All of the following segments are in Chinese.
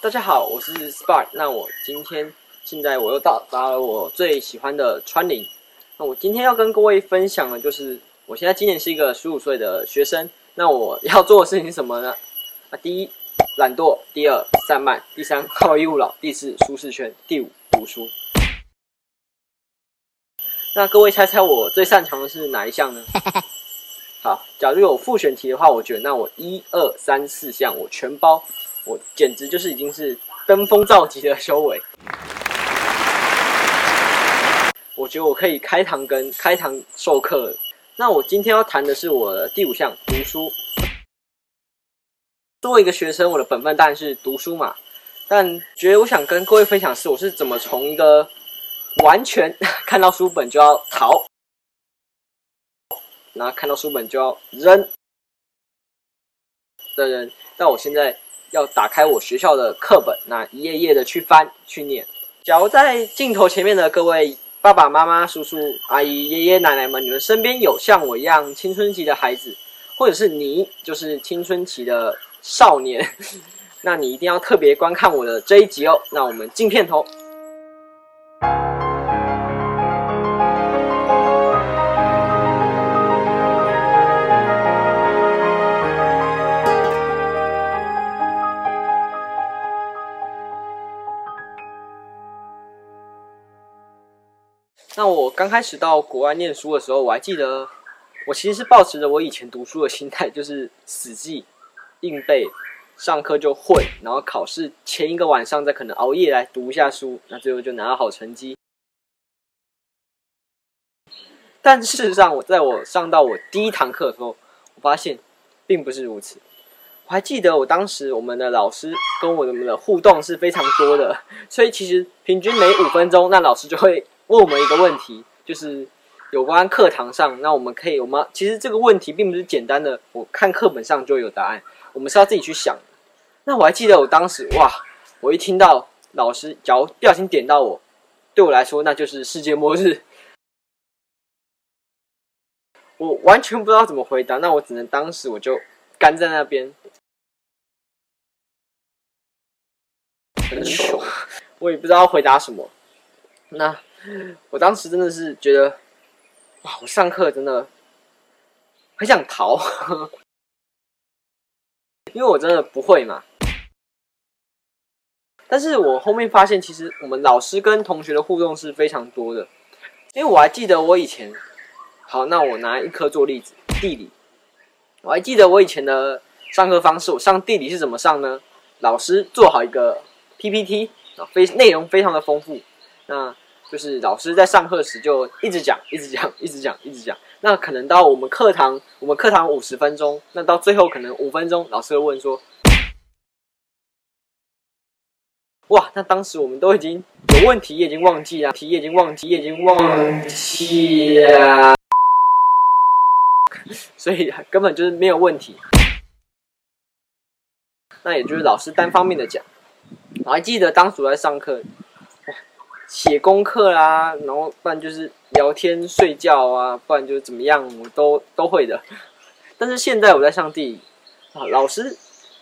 大家好，我是 Spark。那我今天现在我又到达了我最喜欢的川林。那我今天要跟各位分享的，就是我现在今年是一个十五岁的学生。那我要做的事情是什么呢？啊，第一，懒惰；第二，散漫；第三，好逸恶劳；第四，舒适圈；第五，读书。那各位猜猜我最擅长的是哪一项呢？好，假如有复选题的话，我觉得那我一二三四项我全包。我简直就是已经是登峰造极的修为，我觉得我可以开堂跟开堂授课。那我今天要谈的是我的第五项读书。作为一个学生，我的本分当然是读书嘛。但觉得我想跟各位分享是，我是怎么从一个完全 看到书本就要逃，然后看到书本就要扔的人，到我现在。要打开我学校的课本，那一页页的去翻去念。假如在镜头前面的各位爸爸妈妈、叔叔阿姨、爷爷奶奶们，你们身边有像我一样青春期的孩子，或者是你就是青春期的少年，那你一定要特别观看我的这一集哦。那我们进片头。那我刚开始到国外念书的时候，我还记得，我其实是抱持着我以前读书的心态，就是死记、硬背，上课就混，然后考试前一个晚上再可能熬夜来读一下书，那最后就拿到好成绩。但事实上，我在我上到我第一堂课的时候，我发现并不是如此。我还记得我当时我们的老师跟我们的互动是非常多的，所以其实平均每五分钟，那老师就会。问我们一个问题，就是有关课堂上，那我们可以，我们其实这个问题并不是简单的，我看课本上就有答案，我们是要自己去想。那我还记得我当时，哇，我一听到老师脚不小心点到我，对我来说那就是世界末日，我完全不知道怎么回答，那我只能当时我就干在那边，很糗，我也不知道回答什么，那。我当时真的是觉得，哇！我上课真的很想逃，因为我真的不会嘛。但是我后面发现，其实我们老师跟同学的互动是非常多的。因为我还记得我以前，好，那我拿一科做例子，地理。我还记得我以前的上课方式，我上地理是怎么上呢？老师做好一个 PPT 啊，非内容非常的丰富，那。就是老师在上课时就一直讲，一直讲，一直讲，一直讲。那可能到我们课堂，我们课堂五十分钟，那到最后可能五分钟，老师会问说：“哇，那当时我们都已经有问题，也已经忘记了，题也已经忘记，也已经忘记了，所以根本就是没有问题。那也就是老师单方面的讲。我还记得当时在上课。写功课啦，然后不然就是聊天睡觉啊，不然就是怎么样，我都都会的。但是现在我在上地理啊，老师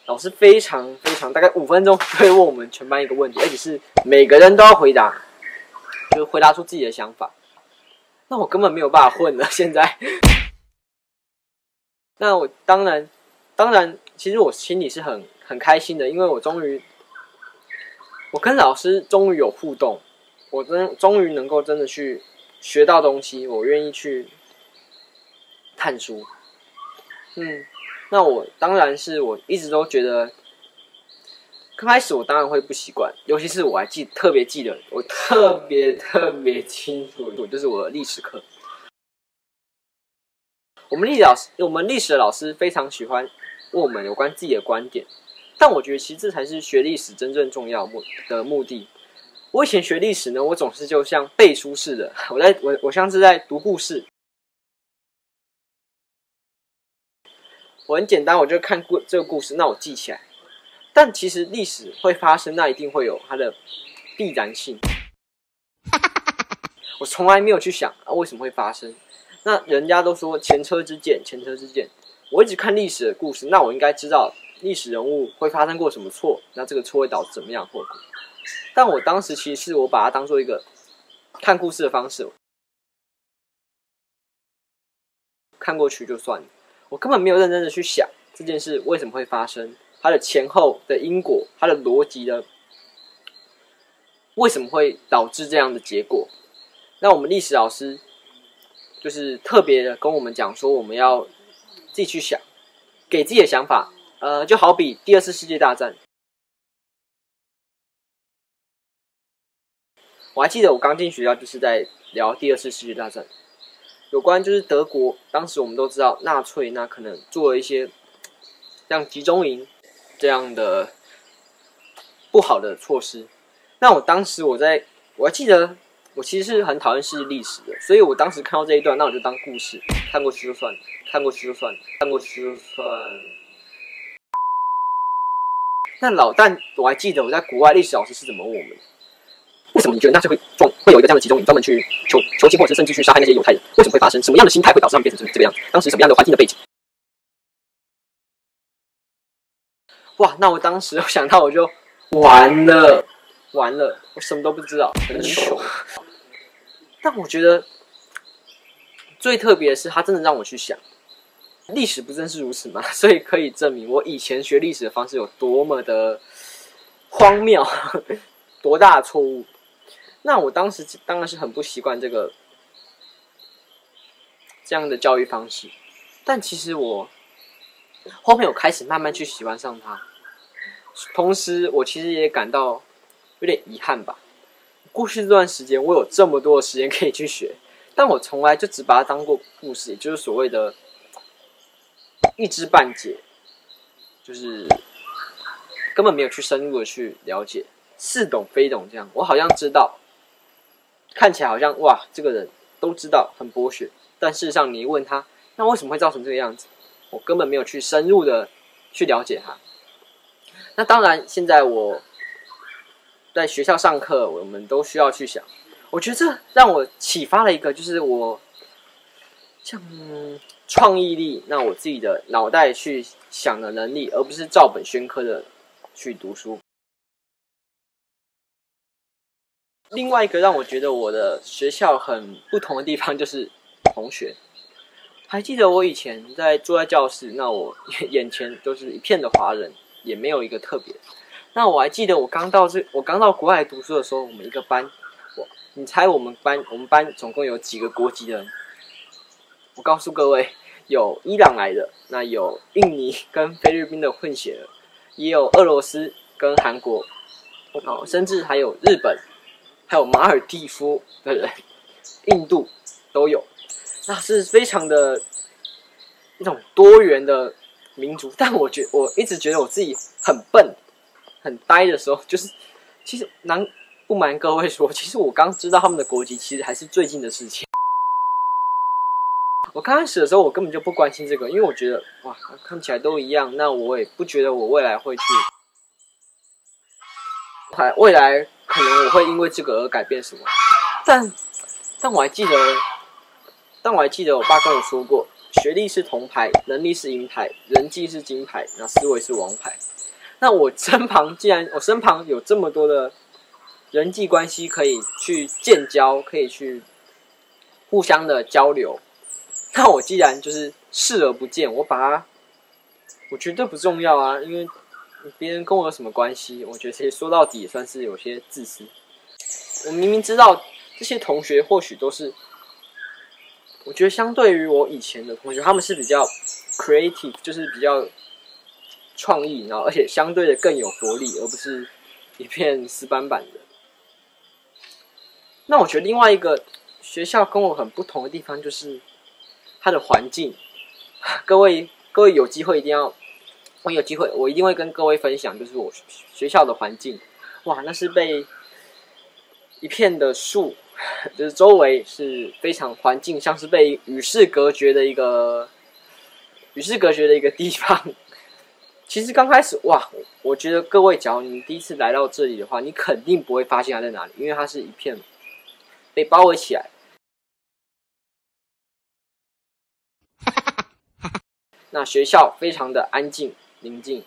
老师非常非常，大概五分钟会问我们全班一个问题，而且是每个人都要回答，就是回答出自己的想法。那我根本没有办法混了。现在，那我当然当然，其实我心里是很很开心的，因为我终于我跟老师终于有互动。我真终于能够真的去学到东西，我愿意去看书。嗯，那我当然是我一直都觉得，刚开始我当然会不习惯，尤其是我还记特别记得，我特别特别清楚，我就是我的历史课。我们历史老师，我们历史的老师非常喜欢问我们有关自己的观点，但我觉得其实这才是学历史真正重要目的目的。我以前学历史呢，我总是就像背书似的，我在我我像是在读故事。我很简单，我就看故这个故事，那我记起来。但其实历史会发生，那一定会有它的必然性。我从来没有去想啊，为什么会发生？那人家都说前车之鉴，前车之鉴。我一直看历史的故事，那我应该知道历史人物会发生过什么错，那这个错会导致怎么样后果。但我当时其实是我把它当做一个看故事的方式，看过去就算了，我根本没有认真的去想这件事为什么会发生，它的前后的因果，它的逻辑的为什么会导致这样的结果。那我们历史老师就是特别的跟我们讲说，我们要自己去想，给自己的想法。呃，就好比第二次世界大战，我还记得我刚进学校就是在聊第二次世界大战，有关就是德国，当时我们都知道纳粹那可能做了一些像集中营这样的不好的措施。那我当时我在我还记得。我其实是很讨厌世界历史的，所以我当时看到这一段，那我就当故事看过去就算了，看过去就算了，看过去就算。那老但我还记得我在国外历史老师是怎么问我们：为什么你觉得纳粹会撞会有一个这样的集中营，专门去囚囚禁或者是甚至去杀害那些犹太人？为什么会发生？什么样的心态会导致他们变成这这个样子？当时什么样的环境的背景？哇！那我当时想到我就完了，完了，我什么都不知道，很糗。但我觉得最特别的是，他真的让我去想，历史不正是如此吗？所以可以证明我以前学历史的方式有多么的荒谬，多大的错误。那我当时当然是很不习惯这个这样的教育方式，但其实我后面我开始慢慢去喜欢上它，同时我其实也感到有点遗憾吧。过去这段时间，我有这么多的时间可以去学，但我从来就只把它当过故事，也就是所谓的一知半解，就是根本没有去深入的去了解，似懂非懂这样。我好像知道，看起来好像哇，这个人都知道很博学，但事实上你问他，那为什么会造成这个样子？我根本没有去深入的去了解他。那当然，现在我。在学校上课，我们都需要去想。我觉得这让我启发了一个，就是我像创意力，那我自己的脑袋去想的能力，而不是照本宣科的去读书。另外一个让我觉得我的学校很不同的地方，就是同学。还记得我以前在坐在教室，那我眼前都是一片的华人，也没有一个特别。那我还记得我刚到这，我刚到国外读书的时候，我们一个班，我你猜我们班我们班总共有几个国籍的人？我告诉各位，有伊朗来的，那有印尼跟菲律宾的混血的，也有俄罗斯跟韩国，哦，甚至还有日本，还有马尔蒂夫的人，印度都有，那是非常的一种多元的民族。但我觉我一直觉得我自己很笨。很呆的时候，就是其实难不瞒各位说，其实我刚知道他们的国籍，其实还是最近的事情。我刚开始的时候，我根本就不关心这个，因为我觉得哇，看起来都一样，那我也不觉得我未来会去，还未来可能我会因为这个而改变什么。但但我还记得，但我还记得我爸跟我说过，学历是铜牌，能力是银牌，人际是金牌，那思维是王牌。那我身旁既然我身旁有这么多的人际关系可以去建交，可以去互相的交流，那我既然就是视而不见，我把它，我绝对不重要啊！因为别人跟我有什么关系？我觉得其实说到底也算是有些自私。我明明知道这些同学或许都是，我觉得相对于我以前的同学，他们是比较 creative，就是比较。创意，然后而且相对的更有活力，而不是一片死板板的。那我觉得另外一个学校跟我很不同的地方就是它的环境。各位各位有机会一定要，我有机会我一定会跟各位分享，就是我学校的环境。哇，那是被一片的树，就是周围是非常环境，像是被与世隔绝的一个与世隔绝的一个地方。其实刚开始哇，我觉得各位，假如你第一次来到这里的话，你肯定不会发现它在哪里，因为它是一片被包围起来。那学校非常的安静宁静，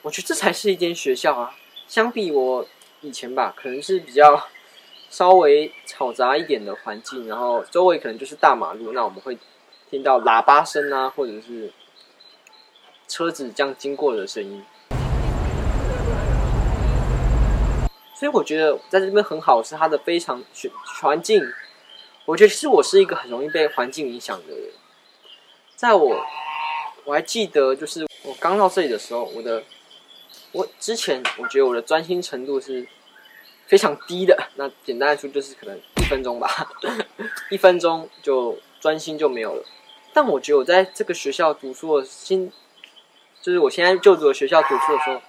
我觉得这才是一间学校啊。相比我以前吧，可能是比较稍微嘈杂一点的环境，然后周围可能就是大马路，那我们会听到喇叭声啊，或者是车子这样经过的声音。所以我觉得在这边很好，是它的非常环境。我觉得是我是一个很容易被环境影响的人。在我我还记得，就是刚到这里的时候，我的。我之前我觉得我的专心程度是非常低的，那简单来说就是可能一分钟吧，一分钟就专心就没有了。但我觉得我在这个学校读书的心，就是我现在就读的学校读书的时候，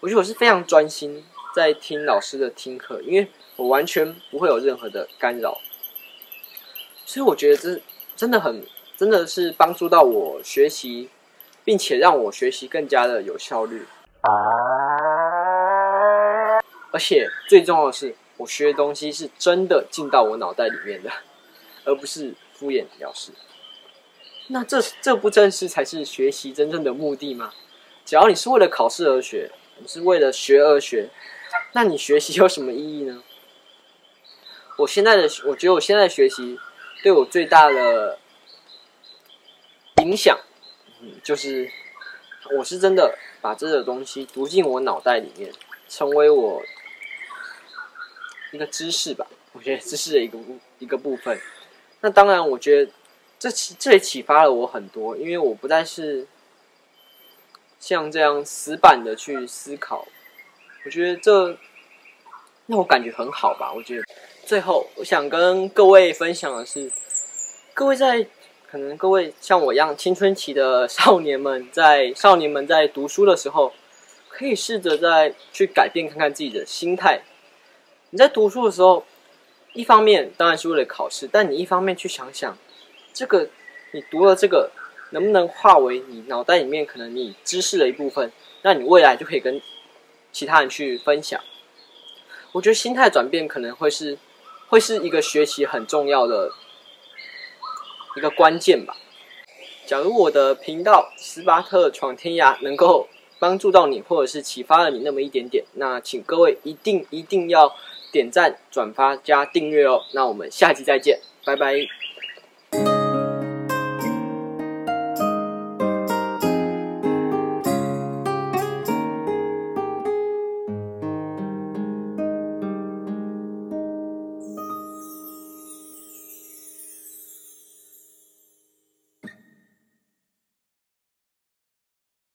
我觉得我是非常专心在听老师的听课，因为我完全不会有任何的干扰，所以我觉得这真的很真的是帮助到我学习，并且让我学习更加的有效率。而且最重要的是，我学的东西是真的进到我脑袋里面的，而不是敷衍了事。那这这不正是才是学习真正的目的吗？只要你是为了考试而学，你是为了学而学，那你学习有什么意义呢？我现在的我觉得我现在学习对我最大的影响，就是我是真的。把这个东西读进我脑袋里面，成为我一个知识吧。我觉得知识的一个一个部分。那当然，我觉得这这也启发了我很多，因为我不再是像这样死板的去思考。我觉得这让我感觉很好吧。我觉得最后我想跟各位分享的是，各位在。可能各位像我一样青春期的少年们，在少年们在读书的时候，可以试着再去改变看看自己的心态。你在读书的时候，一方面当然是为了考试，但你一方面去想想，这个你读了这个能不能化为你脑袋里面可能你知识的一部分，那你未来就可以跟其他人去分享。我觉得心态转变可能会是会是一个学习很重要的。一个关键吧。假如我的频道《斯巴特闯天涯》能够帮助到你，或者是启发了你那么一点点，那请各位一定一定要点赞、转发加订阅哦。那我们下期再见，拜拜。